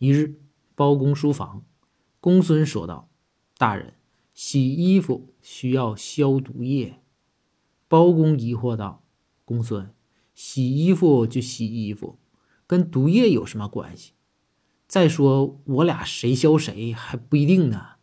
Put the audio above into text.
一日，包公书房，公孙说道，大人，洗衣服需要消毒液。包公疑惑道，公孙，洗衣服就洗衣服，跟毒液有什么关系？再说我俩谁消谁还不一定呢。